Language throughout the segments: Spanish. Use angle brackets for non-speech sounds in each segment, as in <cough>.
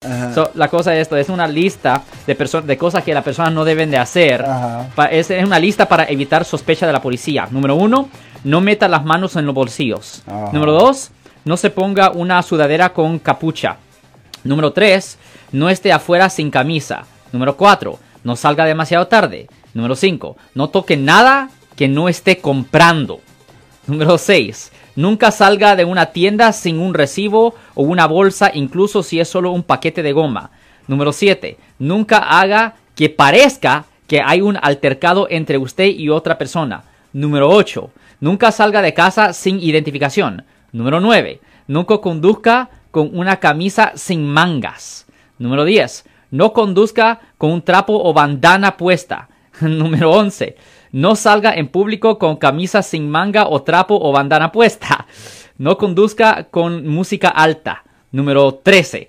So, la cosa es esto, es una lista de, de cosas que las personas no deben de hacer. Es, una lista para evitar sospecha de la policía. Número uno, no meta las manos en los bolsillos. Número dos, no se ponga una sudadera con capucha. Número tres, no esté afuera sin camisa. Número cuatro, no salga demasiado tarde. Número cinco, no toque nada que no esté comprando. Número seis, Nunca salga de una tienda sin un recibo o una bolsa, incluso si es solo un paquete de goma. Número 7. Nunca haga que parezca que hay un altercado entre usted y otra persona. Número 8. Nunca salga de casa sin identificación. Número 9. Nunca conduzca con una camisa sin mangas. Número 10. No conduzca con un trapo o bandana puesta. <laughs> Número 11. No salga en público con camisa sin manga o trapo o bandana puesta. No conduzca con música alta. Número 13.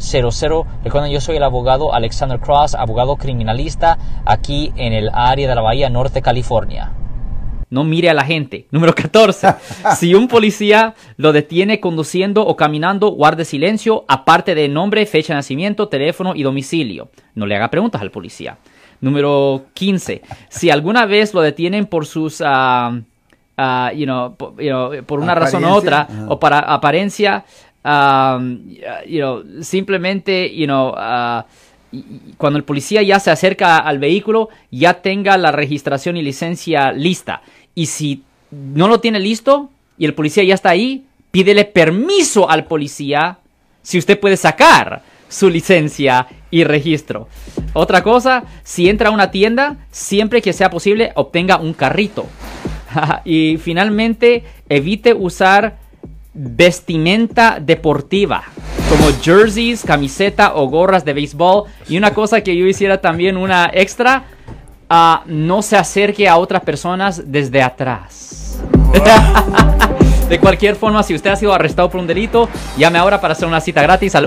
1-800-530-1800. Recuerden, yo soy el abogado Alexander Cross, abogado criminalista aquí en el área de la Bahía Norte, California no mire a la gente. <laughs> Número 14. si un policía lo detiene conduciendo o caminando, guarde silencio, aparte de nombre, fecha de nacimiento, teléfono y domicilio. No le haga preguntas al policía. Número 15. Si alguna vez lo detienen por sus, uh, you know, por, una razón u otra, o para apariencia, you know, simplemente, you know, cuando el policía ya se acerca al vehículo, ya tenga la registración y licencia lista. Y si no lo tiene listo y el policía ya está ahí, pídele permiso al policía si usted puede sacar su licencia y registro. Otra cosa, si entra a una tienda, siempre que sea posible, obtenga un carrito. <laughs> y finalmente, evite usar vestimenta deportiva como jerseys, camiseta o gorras de béisbol. Y una cosa que yo hiciera también una extra, uh, no se acerque a otras personas desde atrás. <laughs> De cualquier forma, si usted ha sido arrestado por un delito, llame ahora para hacer una cita gratis al